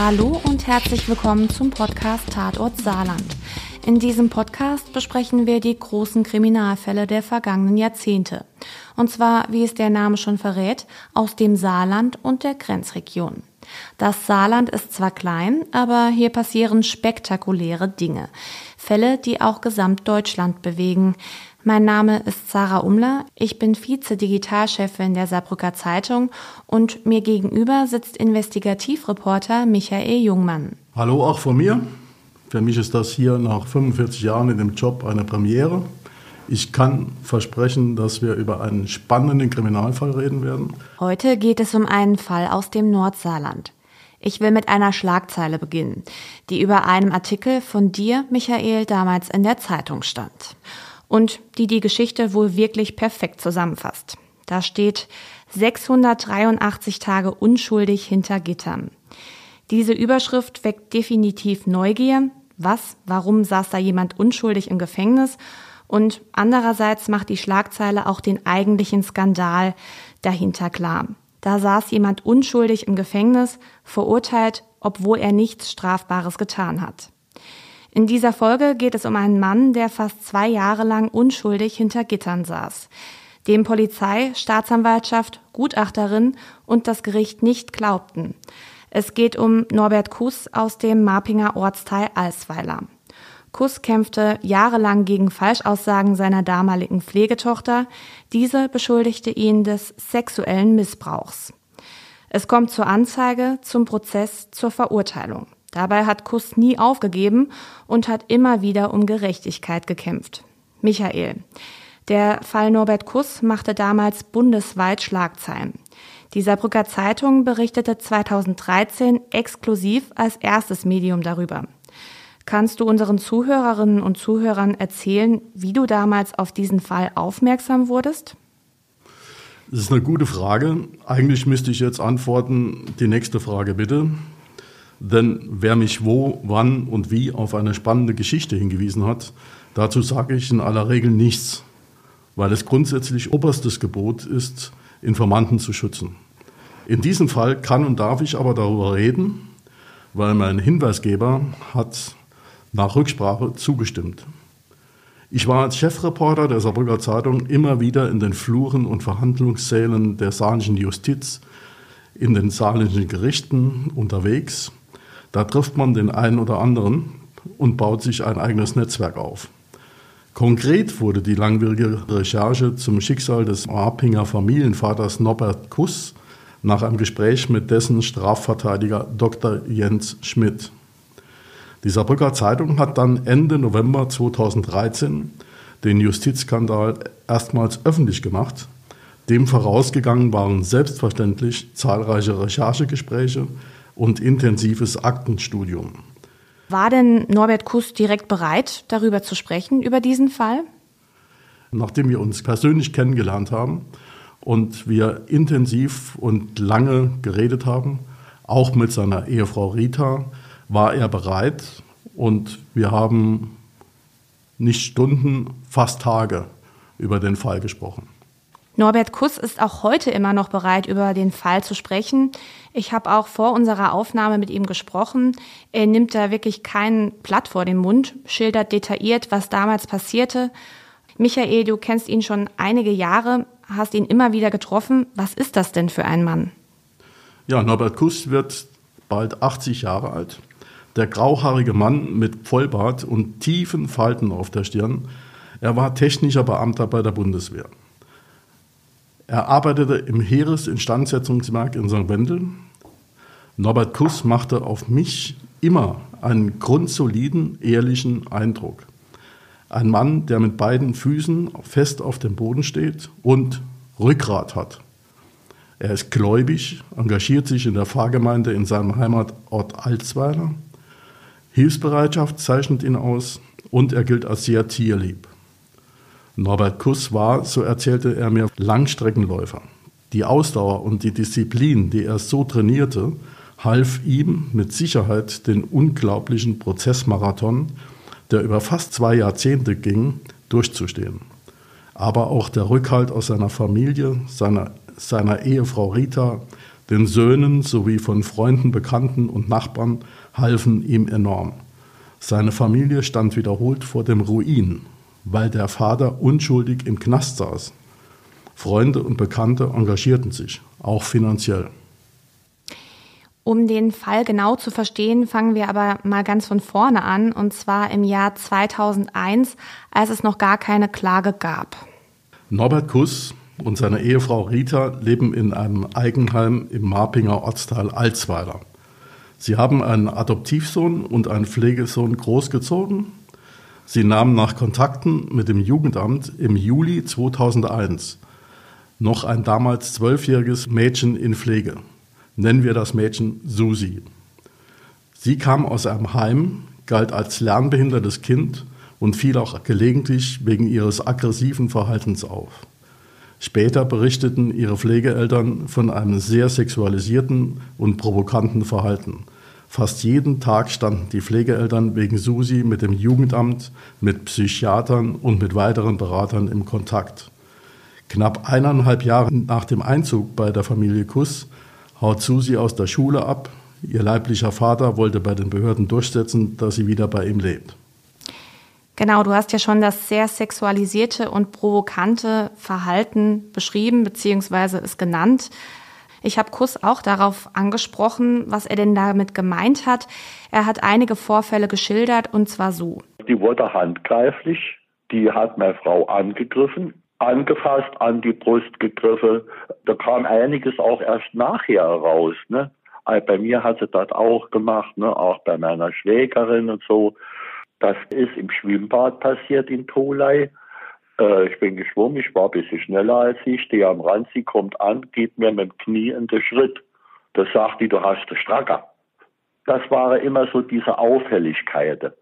Hallo und herzlich willkommen zum Podcast Tatort Saarland. In diesem Podcast besprechen wir die großen Kriminalfälle der vergangenen Jahrzehnte. Und zwar, wie es der Name schon verrät, aus dem Saarland und der Grenzregion. Das Saarland ist zwar klein, aber hier passieren spektakuläre Dinge. Fälle, die auch Gesamtdeutschland bewegen. Mein Name ist Sarah Umler, ich bin Vize-Digitalchefin der Saarbrücker Zeitung und mir gegenüber sitzt Investigativreporter Michael Jungmann. Hallo auch von mir. Für mich ist das hier nach 45 Jahren in dem Job eine Premiere. Ich kann versprechen, dass wir über einen spannenden Kriminalfall reden werden. Heute geht es um einen Fall aus dem Nordsaarland. Ich will mit einer Schlagzeile beginnen, die über einem Artikel von dir, Michael, damals in der Zeitung stand. Und die die Geschichte wohl wirklich perfekt zusammenfasst. Da steht 683 Tage unschuldig hinter Gittern. Diese Überschrift weckt definitiv Neugier. Was? Warum saß da jemand unschuldig im Gefängnis? Und andererseits macht die Schlagzeile auch den eigentlichen Skandal dahinter klar. Da saß jemand unschuldig im Gefängnis, verurteilt, obwohl er nichts Strafbares getan hat. In dieser Folge geht es um einen Mann, der fast zwei Jahre lang unschuldig hinter Gittern saß, dem Polizei, Staatsanwaltschaft, Gutachterin und das Gericht nicht glaubten. Es geht um Norbert Kuss aus dem Marpinger Ortsteil Alsweiler. Kuss kämpfte jahrelang gegen Falschaussagen seiner damaligen Pflegetochter. Diese beschuldigte ihn des sexuellen Missbrauchs. Es kommt zur Anzeige, zum Prozess, zur Verurteilung. Dabei hat Kuss nie aufgegeben und hat immer wieder um Gerechtigkeit gekämpft. Michael. Der Fall Norbert Kuss machte damals bundesweit Schlagzeilen. Die Saarbrücker Zeitung berichtete 2013 exklusiv als erstes Medium darüber. Kannst du unseren Zuhörerinnen und Zuhörern erzählen, wie du damals auf diesen Fall aufmerksam wurdest? Das ist eine gute Frage. Eigentlich müsste ich jetzt antworten, die nächste Frage bitte. Denn wer mich wo, wann und wie auf eine spannende Geschichte hingewiesen hat, dazu sage ich in aller Regel nichts, weil es grundsätzlich oberstes Gebot ist, Informanten zu schützen. In diesem Fall kann und darf ich aber darüber reden, weil mein Hinweisgeber hat nach Rücksprache zugestimmt. Ich war als Chefreporter der Saarbrücker Zeitung immer wieder in den Fluren und Verhandlungssälen der saarländischen Justiz, in den saarländischen Gerichten unterwegs. Da trifft man den einen oder anderen und baut sich ein eigenes Netzwerk auf. Konkret wurde die langwierige Recherche zum Schicksal des Arpinger Familienvaters Norbert Kuss nach einem Gespräch mit dessen Strafverteidiger Dr. Jens Schmidt. Die Saarbrücker Zeitung hat dann Ende November 2013 den Justizskandal erstmals öffentlich gemacht. Dem vorausgegangen waren selbstverständlich zahlreiche Recherchegespräche und intensives Aktenstudium. War denn Norbert Kuss direkt bereit, darüber zu sprechen, über diesen Fall? Nachdem wir uns persönlich kennengelernt haben und wir intensiv und lange geredet haben, auch mit seiner Ehefrau Rita, war er bereit und wir haben nicht Stunden, fast Tage über den Fall gesprochen. Norbert Kuss ist auch heute immer noch bereit, über den Fall zu sprechen. Ich habe auch vor unserer Aufnahme mit ihm gesprochen. Er nimmt da wirklich kein Blatt vor den Mund, schildert detailliert, was damals passierte. Michael, du kennst ihn schon einige Jahre, hast ihn immer wieder getroffen. Was ist das denn für ein Mann? Ja, Norbert Kuss wird bald 80 Jahre alt. Der grauhaarige Mann mit Vollbart und tiefen Falten auf der Stirn. Er war technischer Beamter bei der Bundeswehr. Er arbeitete im Heeresinstandsetzungswerk in St. Wendel. Norbert Kuss machte auf mich immer einen grundsoliden, ehrlichen Eindruck. Ein Mann, der mit beiden Füßen fest auf dem Boden steht und Rückgrat hat. Er ist gläubig, engagiert sich in der Pfarrgemeinde in seinem Heimatort Alsweiler Hilfsbereitschaft zeichnet ihn aus und er gilt als sehr tierlieb. Norbert Kuss war, so erzählte er mir, Langstreckenläufer. Die Ausdauer und die Disziplin, die er so trainierte, half ihm mit Sicherheit den unglaublichen Prozessmarathon, der über fast zwei Jahrzehnte ging, durchzustehen. Aber auch der Rückhalt aus seiner Familie, seiner, seiner Ehefrau Rita, Den Söhnen sowie von Freunden, Bekannten und Nachbarn halfen ihm enorm. Seine Familie stand wiederholt vor dem Ruin, weil der Vater unschuldig im Knast saß. Freunde und Bekannte engagierten sich, auch finanziell. Um den Fall genau zu verstehen, fangen wir aber mal ganz von vorne an, und zwar im Jahr 2001, als es noch gar keine Klage gab. Norbert Kuss und seine Ehefrau Rita leben in einem Eigenheim im Marpinger Ortsteil Alzweiler. Sie haben einen Adoptivsohn und einen Pflegesohn großgezogen. Sie nahmen nach Kontakten mit dem Jugendamt im Juli 2001 noch ein damals zwölfjähriges Mädchen in Pflege nennen wir das Mädchen Susi. Sie kam aus einem Heim, galt als lernbehindertes Kind und fiel auch gelegentlich wegen ihres aggressiven Verhaltens auf. Später berichteten ihre Pflegeeltern von einem sehr sexualisierten und provokanten Verhalten. Fast jeden Tag standen die Pflegeeltern wegen Susi mit dem Jugendamt, mit Psychiatern und mit weiteren Beratern im Kontakt. Knapp eineinhalb Jahre nach dem Einzug bei der Familie Kuss haut Susi aus der Schule ab. Ihr leiblicher Vater wollte bei den Behörden durchsetzen, dass sie wieder bei ihm lebt. Genau, du hast ja schon das sehr sexualisierte und provokante Verhalten beschrieben bzw. es genannt. Ich habe Kuss auch darauf angesprochen, was er denn damit gemeint hat. Er hat einige Vorfälle geschildert und zwar so. Die wurde handgreiflich, die hat meine Frau angegriffen, angefasst, an die Brust gegriffen. Da kam einiges auch erst nachher raus. Ne? Also bei mir hat sie das auch gemacht, ne? auch bei meiner Schwägerin und so. Das ist im Schwimmbad passiert in Tolai. Äh, ich bin geschwommen, ich war ein bisschen schneller als sie, stehe am Rand, sie kommt an, geht mir mit dem Knie in den Schritt. Da sagt die, du hast den Stracker. Das waren immer so diese Auffälligkeiten.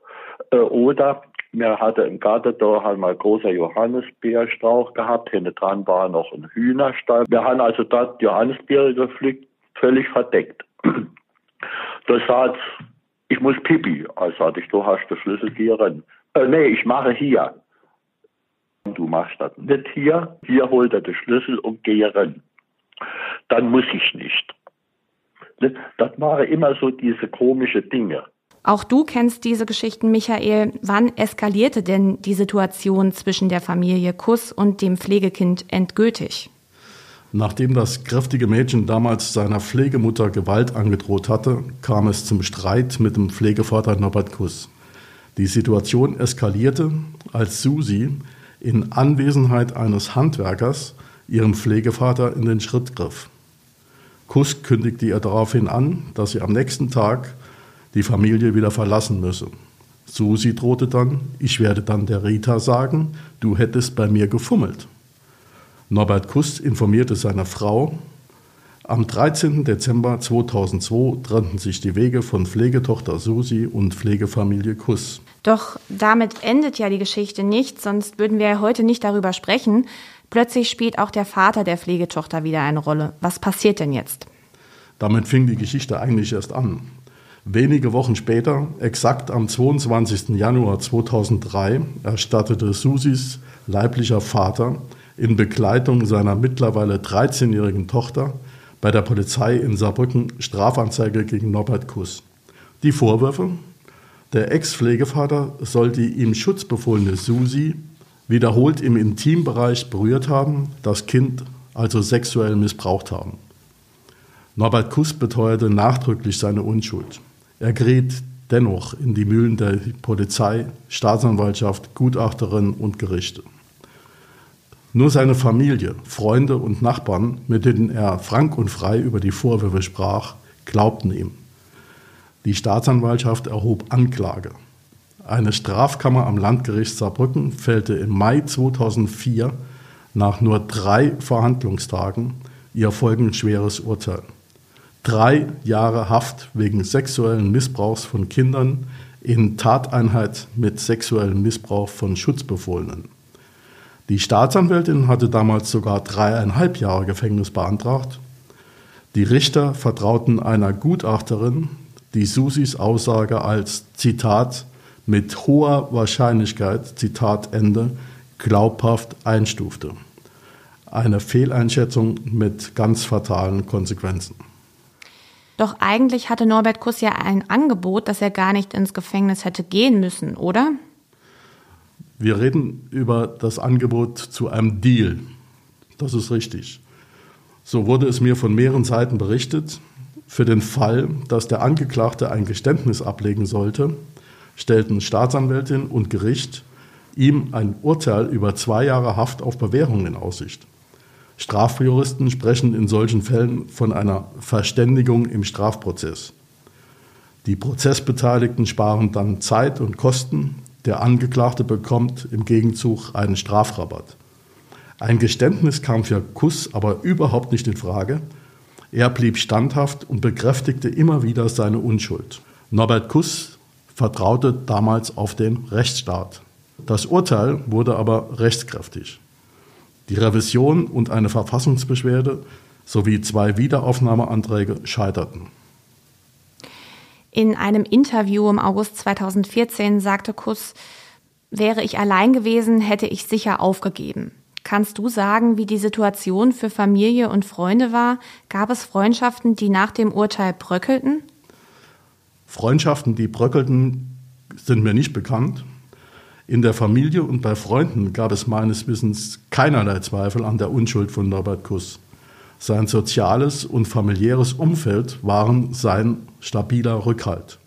Äh, oder wir hatten im Garten da haben wir großer Johannisbeerstrauch gehabt. Hinten dran war noch ein Hühnerstall. Wir haben also dort Johannisbeere gepflückt, völlig verdeckt. Da sagt, ich muss pipi. Also sagte ich, du hast den Schlüssel hier rein. Äh, nee, ich mache hier. Du machst das nicht hier. Hier holt er den Schlüssel und gehe rein. Dann muss ich nicht. Das waren immer so diese komischen Dinge. Auch du kennst diese Geschichten, Michael. Wann eskalierte denn die Situation zwischen der Familie Kuss und dem Pflegekind endgültig? Nachdem das kräftige Mädchen damals seiner Pflegemutter Gewalt angedroht hatte, kam es zum Streit mit dem Pflegevater Norbert Kuss. Die Situation eskalierte, als Susi in Anwesenheit eines Handwerkers ihrem Pflegevater in den Schritt griff. Kuss kündigte ihr daraufhin an, dass sie am nächsten Tag die Familie wieder verlassen müsse. Susi drohte dann, ich werde dann der Rita sagen, du hättest bei mir gefummelt. Norbert Kuss informierte seine Frau. Am 13. Dezember 2002 trennten sich die Wege von Pflegetochter Susi und Pflegefamilie Kuss. Doch damit endet ja die Geschichte nicht, sonst würden wir heute nicht darüber sprechen. Plötzlich spielt auch der Vater der Pflegetochter wieder eine Rolle. Was passiert denn jetzt? Damit fing die Geschichte eigentlich erst an. Wenige Wochen später, exakt am 22. Januar 2003, erstattete Susis leiblicher Vater in Begleitung seiner mittlerweile 13-jährigen Tochter bei der Polizei in Saarbrücken Strafanzeige gegen Norbert Kuss. Die Vorwürfe? Der Ex-Pflegevater soll die ihm schutzbefohlene Susi wiederholt im Intimbereich berührt haben, das Kind also sexuell missbraucht haben. Norbert Kuss beteuerte nachdrücklich seine Unschuld. Er geriet dennoch in die Mühlen der Polizei, Staatsanwaltschaft, Gutachterin und Gerichte. Nur seine Familie, Freunde und Nachbarn, mit denen er frank und frei über die Vorwürfe sprach, glaubten ihm. Die Staatsanwaltschaft erhob Anklage. Eine Strafkammer am Landgericht Saarbrücken fällte im Mai 2004 nach nur drei Verhandlungstagen ihr folgenschweres Urteil drei Jahre Haft wegen sexuellen Missbrauchs von Kindern in Tateinheit mit sexuellem Missbrauch von Schutzbefohlenen. Die Staatsanwältin hatte damals sogar dreieinhalb Jahre Gefängnis beantragt. Die Richter vertrauten einer Gutachterin, die Susis Aussage als Zitat mit hoher Wahrscheinlichkeit, Zitat Ende, glaubhaft einstufte. Eine Fehleinschätzung mit ganz fatalen Konsequenzen. Doch eigentlich hatte Norbert Kuss ja ein Angebot, dass er gar nicht ins Gefängnis hätte gehen müssen, oder? Wir reden über das Angebot zu einem Deal. Das ist richtig. So wurde es mir von mehreren Seiten berichtet. Für den Fall, dass der Angeklagte ein Geständnis ablegen sollte, stellten Staatsanwältin und Gericht ihm ein Urteil über zwei Jahre Haft auf Bewährung in Aussicht. Strafjuristen sprechen in solchen Fällen von einer Verständigung im Strafprozess. Die Prozessbeteiligten sparen dann Zeit und Kosten. Der Angeklagte bekommt im Gegenzug einen Strafrabatt. Ein Geständnis kam für Kuss aber überhaupt nicht in Frage. Er blieb standhaft und bekräftigte immer wieder seine Unschuld. Norbert Kuss vertraute damals auf den Rechtsstaat. Das Urteil wurde aber rechtskräftig. Die Revision und eine Verfassungsbeschwerde sowie zwei Wiederaufnahmeanträge scheiterten. In einem Interview im August 2014 sagte Kuss, wäre ich allein gewesen, hätte ich sicher aufgegeben. Kannst du sagen, wie die Situation für Familie und Freunde war? Gab es Freundschaften, die nach dem Urteil bröckelten? Freundschaften, die bröckelten, sind mir nicht bekannt. In der Familie und bei Freunden gab es meines Wissens keinerlei Zweifel an der Unschuld von Norbert Kuss. Sein soziales und familiäres Umfeld waren sein stabiler Rückhalt.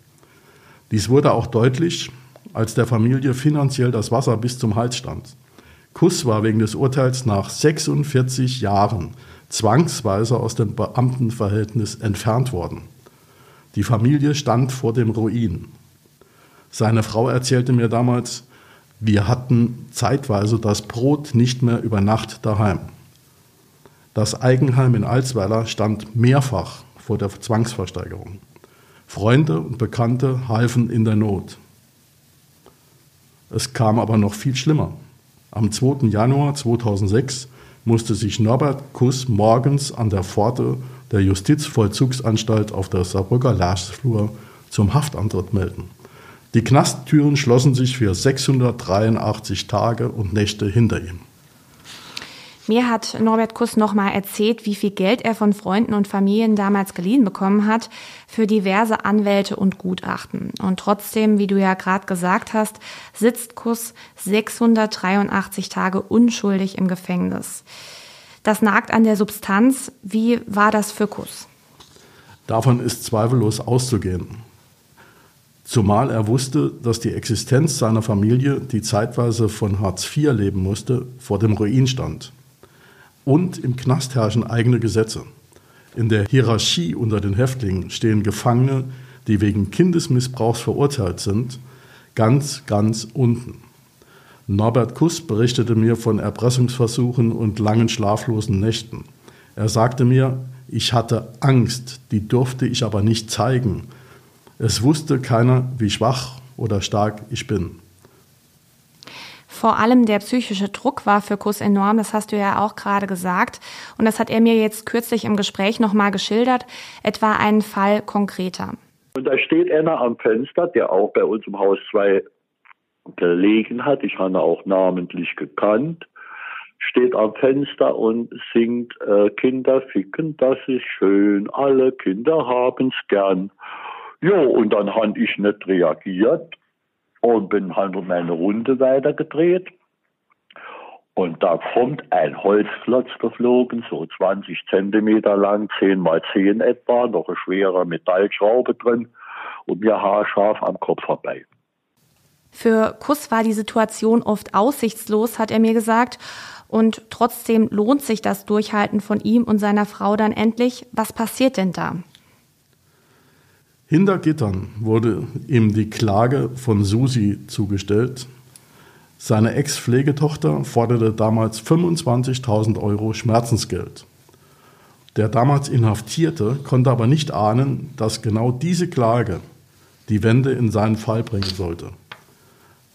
Dies wurde auch deutlich, als der Familie finanziell das Wasser bis zum Hals stand. Kuss war wegen des Urteils nach 46 Jahren zwangsweise aus dem Beamtenverhältnis entfernt worden. Die Familie stand vor dem Ruin. Seine Frau erzählte mir damals, wir hatten zeitweise das Brot nicht mehr über Nacht daheim. Das Eigenheim in Alsweiler stand mehrfach vor der Zwangsversteigerung. Freunde und Bekannte halfen in der Not. Es kam aber noch viel schlimmer. Am 2. Januar 2006 musste sich Norbert Kuss morgens an der Pforte der Justizvollzugsanstalt auf der Saarbrücker Laarsflur zum Haftantritt melden. Die Knasttüren schlossen sich für 683 Tage und Nächte hinter ihm. Mir hat Norbert Kuss nochmal erzählt, wie viel Geld er von Freunden und Familien damals geliehen bekommen hat für diverse Anwälte und Gutachten. Und trotzdem, wie du ja gerade gesagt hast, sitzt Kuss 683 Tage unschuldig im Gefängnis. Das nagt an der Substanz. Wie war das für Kuss? Davon ist zweifellos auszugehen. Zumal er wusste, dass die Existenz seiner Familie, die zeitweise von Hartz IV leben musste, vor dem Ruin stand. Und im Knast herrschen eigene Gesetze. In der Hierarchie unter den Häftlingen stehen Gefangene, die wegen Kindesmissbrauchs verurteilt sind, ganz, ganz unten. Norbert Kuss berichtete mir von Erpressungsversuchen und langen schlaflosen Nächten. Er sagte mir, ich hatte Angst, die durfte ich aber nicht zeigen es wusste keiner, wie schwach oder stark ich bin. Vor allem der psychische Druck war für Kuss enorm, das hast du ja auch gerade gesagt. Und das hat er mir jetzt kürzlich im Gespräch nochmal geschildert, etwa einen Fall konkreter. Und da steht einer am Fenster, der auch bei uns im Haus 2 gelegen hat, ich habe ihn auch namentlich gekannt, steht am Fenster und singt, äh, Kinder ficken, das ist schön, alle Kinder haben's gern. Ja, und dann habe ich nicht reagiert und bin halt um meine Runde weitergedreht. Und da kommt ein Holzklotz geflogen, so 20 Zentimeter lang, 10 mal 10 etwa, noch eine schwere Metallschraube drin und mir haarscharf am Kopf vorbei. Für Kuss war die Situation oft aussichtslos, hat er mir gesagt. Und trotzdem lohnt sich das Durchhalten von ihm und seiner Frau dann endlich. Was passiert denn da? Hinter Gittern wurde ihm die Klage von Susi zugestellt. Seine Ex-Pflegetochter forderte damals 25.000 Euro Schmerzensgeld. Der damals Inhaftierte konnte aber nicht ahnen, dass genau diese Klage die Wende in seinen Fall bringen sollte.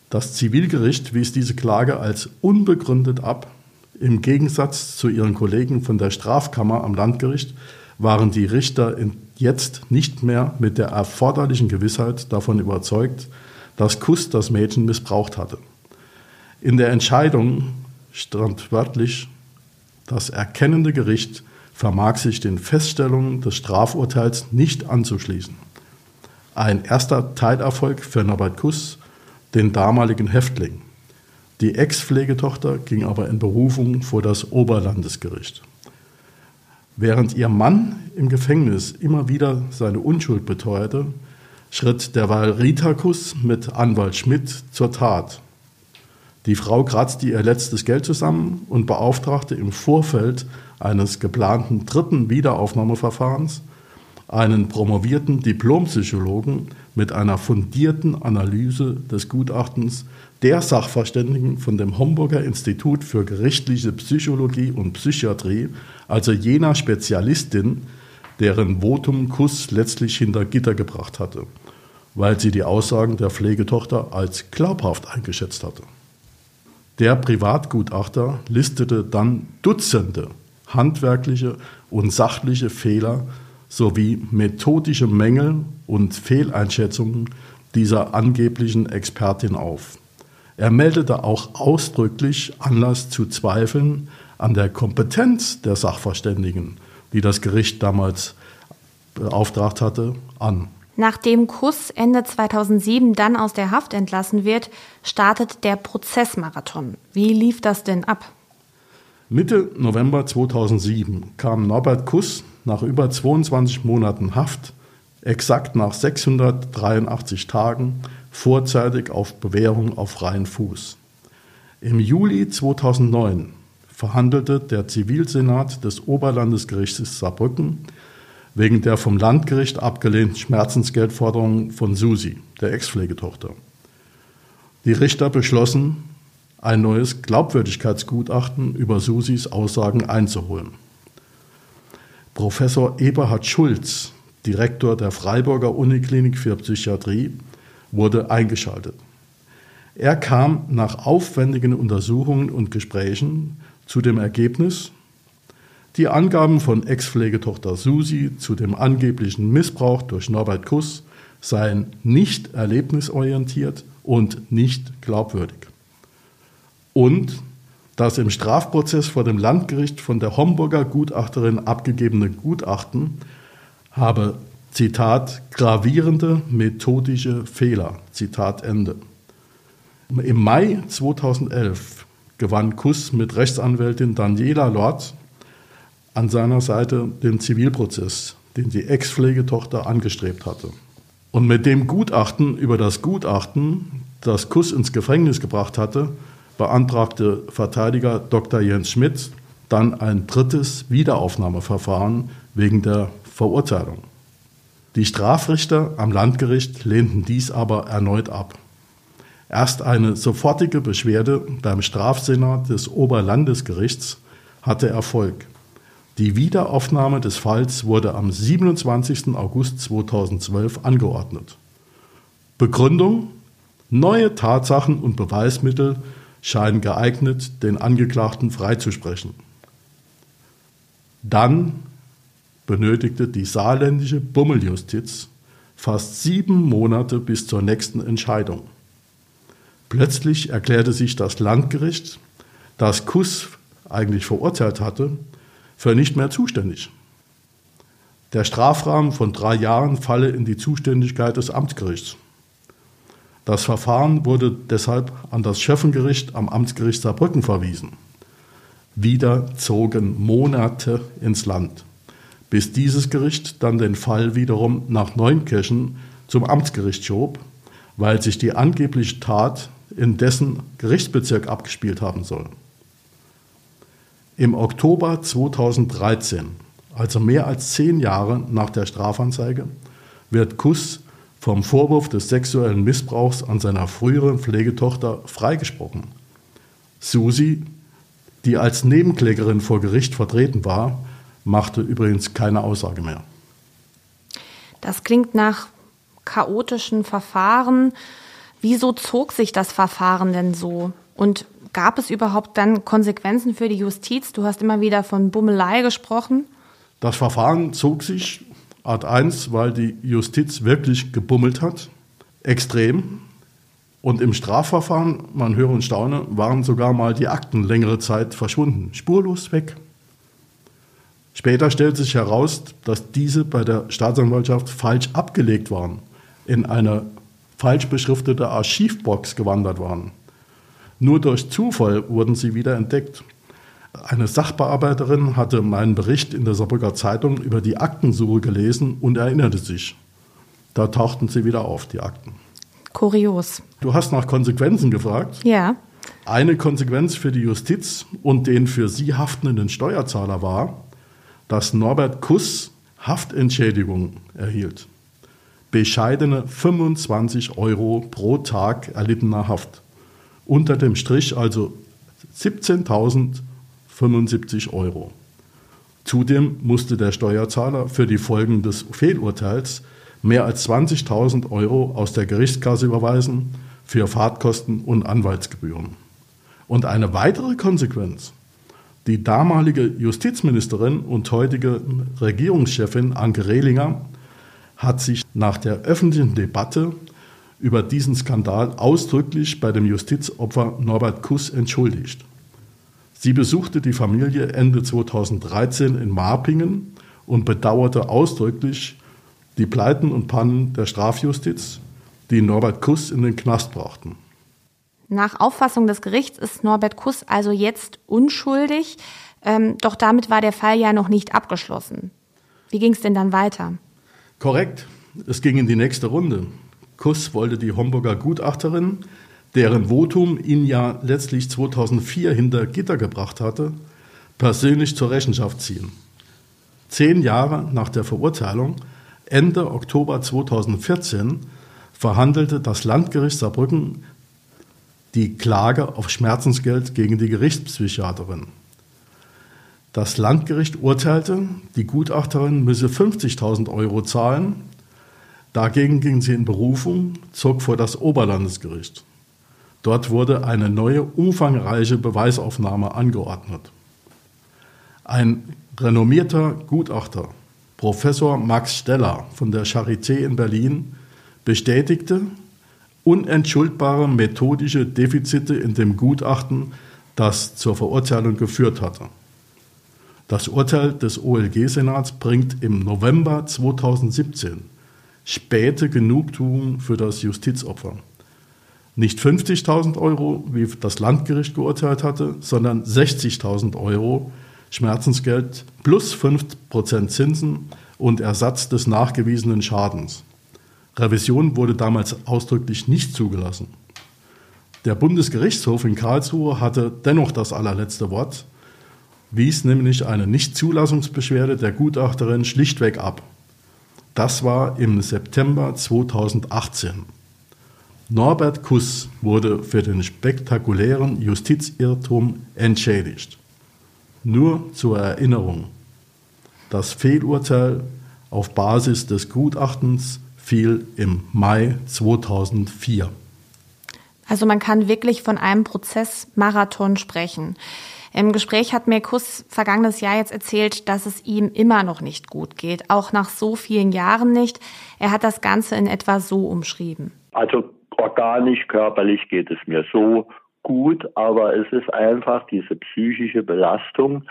Das Zivilgericht wies diese Klage als unbegründet ab. Im Gegensatz zu ihren Kollegen von der Strafkammer am Landgericht waren die Richter jetzt nicht mehr mit der erforderlichen Gewissheit davon überzeugt, dass Kuss das Mädchen missbraucht hatte. In der Entscheidung stand wörtlich, das erkennende Gericht vermag sich den Feststellungen des Strafurteils nicht anzuschließen. Ein erster Teilerfolg für Norbert Kuss, den damaligen Häftling. Die Ex-Pflegetochter ging aber in Berufung vor das Oberlandesgericht. Während ihr Mann im Gefängnis immer wieder seine Unschuld beteuerte, schritt derweil Rita Kuss mit Anwalt Schmidt zur Tat. Die Frau kratzte ihr letztes Geld zusammen und beauftragte im Vorfeld eines geplanten dritten Wiederaufnahmeverfahrens einen promovierten Diplompsychologen mit einer fundierten Analyse des Gutachtens der Sachverständigen von dem Homburger Institut für gerichtliche Psychologie und Psychiatrie, also jener Spezialistin, deren Votum Kuss letztlich hinter Gitter gebracht hatte, weil sie die Aussagen der Pflegetochter als glaubhaft eingeschätzt hatte. Der Privatgutachter listete dann Dutzende handwerkliche und sachliche Fehler sowie methodische Mängel und Fehleinschätzungen dieser angeblichen Expertin auf. Er meldete auch ausdrücklich Anlass zu Zweifeln an der Kompetenz der Sachverständigen, die das Gericht damals beauftragt hatte, an. Nachdem Kuss Ende 2007 dann aus der Haft entlassen wird, startet der Prozessmarathon. Wie lief das denn ab? Mitte November 2007 kam Norbert Kuss nach über 22 Monaten Haft, exakt nach 683 Tagen, vorzeitig auf Bewährung auf freien Fuß. Im Juli 2009 verhandelte der Zivilsenat des Oberlandesgerichts Saarbrücken wegen der vom Landgericht abgelehnten Schmerzensgeldforderung von Susi, der Ex-Pflegetochter. Die Richter beschlossen, ein neues Glaubwürdigkeitsgutachten über Susis Aussagen einzuholen. Professor Eberhard Schulz, Direktor der Freiburger Uniklinik für Psychiatrie, wurde eingeschaltet. Er kam nach aufwendigen Untersuchungen und Gesprächen zu dem Ergebnis, die Angaben von Ex-Pflegetochter Susi zu dem angeblichen Missbrauch durch Norbert Kuss seien nicht erlebnisorientiert und nicht glaubwürdig und das im Strafprozess vor dem Landgericht von der Homburger Gutachterin abgegebene Gutachten habe, Zitat, gravierende methodische Fehler, Zitat Ende. Im Mai 2011 gewann Kuss mit Rechtsanwältin Daniela Lord an seiner Seite den Zivilprozess, den die Ex-Pflegetochter angestrebt hatte. Und mit dem Gutachten über das Gutachten, das Kuss ins Gefängnis gebracht hatte, beantragte Verteidiger Dr. Jens Schmidt dann ein drittes Wiederaufnahmeverfahren wegen der Verurteilung. Die Strafrichter am Landgericht lehnten dies aber erneut ab. Erst eine sofortige Beschwerde beim Strafsenat des Oberlandesgerichts hatte Erfolg. Die Wiederaufnahme des Falls wurde am 27. August 2012 angeordnet. Begründung Neue Tatsachen und Beweismittel scheinen geeignet, den Angeklagten freizusprechen. Dann benötigte die saarländische Bummeljustiz fast sieben Monate bis zur nächsten Entscheidung. Plötzlich erklärte sich das Landgericht, das Kuss eigentlich verurteilt hatte, für nicht mehr zuständig. Der Strafrahmen von drei Jahren falle in die Zuständigkeit des Amtsgerichts. Das Verfahren wurde deshalb an das Schöffengericht am Amtsgericht Saarbrücken verwiesen. Wieder zogen Monate ins Land, bis dieses Gericht dann den Fall wiederum nach Neunkirchen zum Amtsgericht schob, weil sich die angebliche Tat in dessen Gerichtsbezirk abgespielt haben soll. Im Oktober 2013, also mehr als zehn Jahre nach der Strafanzeige, wird Kuss vom Vorwurf des sexuellen Missbrauchs an seiner früheren Pflegetochter freigesprochen. Susi, die als Nebenklägerin vor Gericht vertreten war, machte übrigens keine Aussage mehr. Das klingt nach chaotischen Verfahren. Wieso zog sich das Verfahren denn so? Und gab es überhaupt dann Konsequenzen für die Justiz? Du hast immer wieder von Bummelei gesprochen. Das Verfahren zog sich Art 1, weil die Justiz wirklich gebummelt hat, extrem. Und im Strafverfahren, man höre und staune, waren sogar mal die Akten längere Zeit verschwunden, spurlos weg. Später stellt sich heraus, dass diese bei der Staatsanwaltschaft falsch abgelegt waren, in eine falsch beschriftete Archivbox gewandert waren. Nur durch Zufall wurden sie wieder entdeckt. Eine Sachbearbeiterin hatte meinen Bericht in der Saarbrücker Zeitung über die Aktensuche gelesen und erinnerte sich. Da tauchten sie wieder auf, die Akten. Kurios. Du hast nach Konsequenzen gefragt. Ja. Eine Konsequenz für die Justiz und den für sie haftenden Steuerzahler war, dass Norbert Kuss Haftentschädigung erhielt. Bescheidene 25 Euro pro Tag erlittener Haft. Unter dem Strich also 17.075 Euro. Zudem musste der Steuerzahler für die Folgen des Fehlurteils mehr als 20.000 Euro aus der Gerichtskasse überweisen für Fahrtkosten und Anwaltsgebühren. Und eine weitere Konsequenz. Die damalige Justizministerin und heutige Regierungschefin Anke Rehlinger hat sich nach der öffentlichen Debatte über diesen Skandal ausdrücklich bei dem Justizopfer Norbert Kuss entschuldigt. Sie besuchte die Familie Ende 2013 in Marpingen und bedauerte ausdrücklich die Pleiten und Pannen der Strafjustiz, die Norbert Kuss in den Knast brachten. Nach Auffassung des Gerichts ist Norbert Kuss also jetzt unschuldig, ähm, doch damit war der Fall ja noch nicht abgeschlossen. Wie ging es denn dann weiter? Korrekt, es ging in die nächste Runde. Kuss wollte die Homburger Gutachterin, deren Votum ihn ja letztlich 2004 hinter Gitter gebracht hatte, persönlich zur Rechenschaft ziehen. Zehn Jahre nach der Verurteilung, Ende Oktober 2014, verhandelte das Landgericht Saarbrücken die Klage auf Schmerzensgeld gegen die Gerichtspsychiaterin. Das Landgericht urteilte, die Gutachterin müsse 50.000 Euro zahlen. Dagegen ging sie in Berufung, zog vor das Oberlandesgericht. Dort wurde eine neue, umfangreiche Beweisaufnahme angeordnet. Ein renommierter Gutachter, Professor Max Steller von der Charité in Berlin, bestätigte, unentschuldbare methodische Defizite in dem Gutachten, das zur Verurteilung geführt hatte. Das Urteil des OLG-Senats bringt im November 2017 späte Genugtuung für das Justizopfer. Nicht 50.000 Euro, wie das Landgericht geurteilt hatte, sondern 60.000 Euro Schmerzensgeld plus 5% Zinsen und Ersatz des nachgewiesenen Schadens. Revision wurde damals ausdrücklich nicht zugelassen. Der Bundesgerichtshof in Karlsruhe hatte dennoch das allerletzte Wort, wies nämlich eine Nichtzulassungsbeschwerde der Gutachterin schlichtweg ab. Das war im September 2018. Norbert Kuss wurde für den spektakulären Justizirrtum entschädigt. Nur zur Erinnerung. Das Fehlurteil auf Basis des Gutachtens fiel im Mai 2004. Also man kann wirklich von einem Prozessmarathon sprechen. Im Gespräch hat mir Kuss vergangenes Jahr jetzt erzählt, dass es ihm immer noch nicht gut geht, auch nach so vielen Jahren nicht. Er hat das Ganze in etwa so umschrieben. Also organisch, körperlich geht es mir so gut, aber es ist einfach diese psychische Belastung,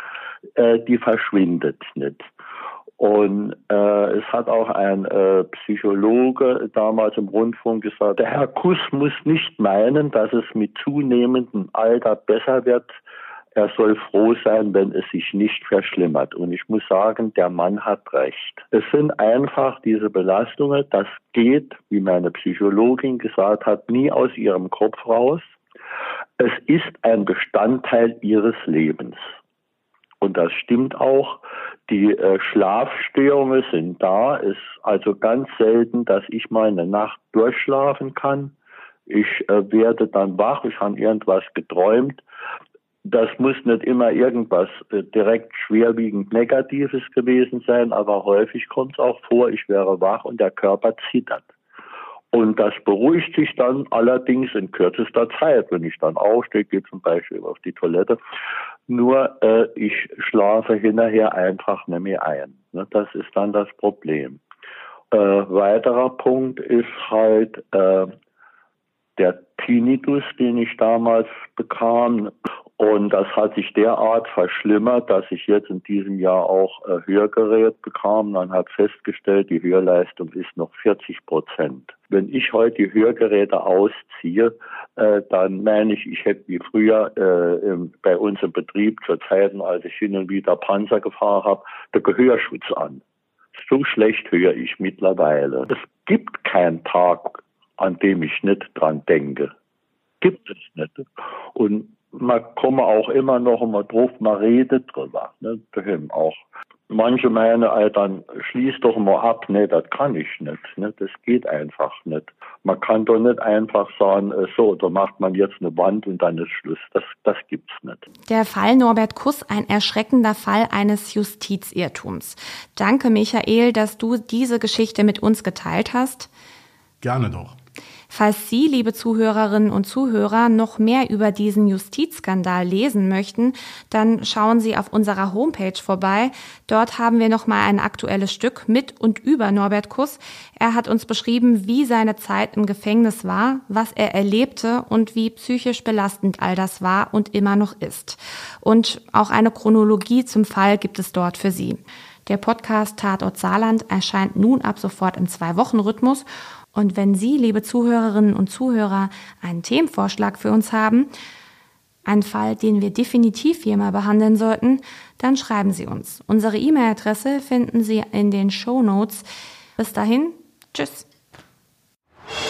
äh, die verschwindet nicht. Und äh, es hat auch ein äh, Psychologe damals im Rundfunk gesagt, der Herr Kuss muss nicht meinen, dass es mit zunehmendem Alter besser wird. Er soll froh sein, wenn es sich nicht verschlimmert. Und ich muss sagen, der Mann hat recht. Es sind einfach diese Belastungen, das geht, wie meine Psychologin gesagt hat, nie aus ihrem Kopf raus. Es ist ein Bestandteil ihres Lebens. Und das stimmt auch. Die äh, Schlafstörungen sind da. Es ist also ganz selten, dass ich mal eine Nacht durchschlafen kann. Ich äh, werde dann wach, ich habe irgendwas geträumt. Das muss nicht immer irgendwas äh, direkt schwerwiegend Negatives gewesen sein, aber häufig kommt es auch vor, ich wäre wach und der Körper zittert. Und das beruhigt sich dann allerdings in kürzester Zeit. Wenn ich dann aufstehe, gehe zum Beispiel auf die Toilette. Nur äh, ich schlafe hinterher einfach nicht mehr ein. Ne? Das ist dann das Problem. Äh, weiterer Punkt ist halt äh, der Tinnitus, den ich damals bekam. Und das hat sich derart verschlimmert, dass ich jetzt in diesem Jahr auch äh, Hörgerät bekam. Man hat festgestellt, die Hörleistung ist noch 40 Prozent. Wenn ich heute die Hörgeräte ausziehe, äh, dann meine ich, ich hätte wie früher äh, im, bei uns im Betrieb zu Zeiten, als ich hin und wieder Panzer gefahren habe, der Gehörschutz an. So schlecht höre ich mittlerweile. Es gibt keinen Tag, an dem ich nicht dran denke. Gibt es nicht. Und man komme auch immer noch mal drauf, man redet drüber. Ne? Auch manche meinen, dann schließ doch mal ab. Nee, das kann ich nicht. Ne? Das geht einfach nicht. Man kann doch nicht einfach sagen, äh, so, da macht man jetzt eine Wand und dann ist Schluss. Das, das gibt's nicht. Der Fall Norbert Kuss, ein erschreckender Fall eines Justizirrtums. Danke, Michael, dass du diese Geschichte mit uns geteilt hast. Gerne doch. Falls Sie, liebe Zuhörerinnen und Zuhörer, noch mehr über diesen Justizskandal lesen möchten, dann schauen Sie auf unserer Homepage vorbei. Dort haben wir noch mal ein aktuelles Stück mit und über Norbert Kuss. Er hat uns beschrieben, wie seine Zeit im Gefängnis war, was er erlebte und wie psychisch belastend all das war und immer noch ist. Und auch eine Chronologie zum Fall gibt es dort für Sie. Der Podcast Tatort Saarland erscheint nun ab sofort im Zwei-Wochen-Rhythmus und wenn Sie, liebe Zuhörerinnen und Zuhörer, einen Themenvorschlag für uns haben, einen Fall, den wir definitiv hier mal behandeln sollten, dann schreiben Sie uns. Unsere E-Mail-Adresse finden Sie in den Show Notes. Bis dahin, tschüss.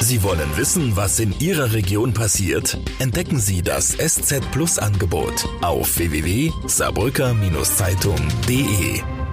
Sie wollen wissen, was in Ihrer Region passiert? Entdecken Sie das SZ Plus Angebot auf www.saarbrücker-zeitung.de.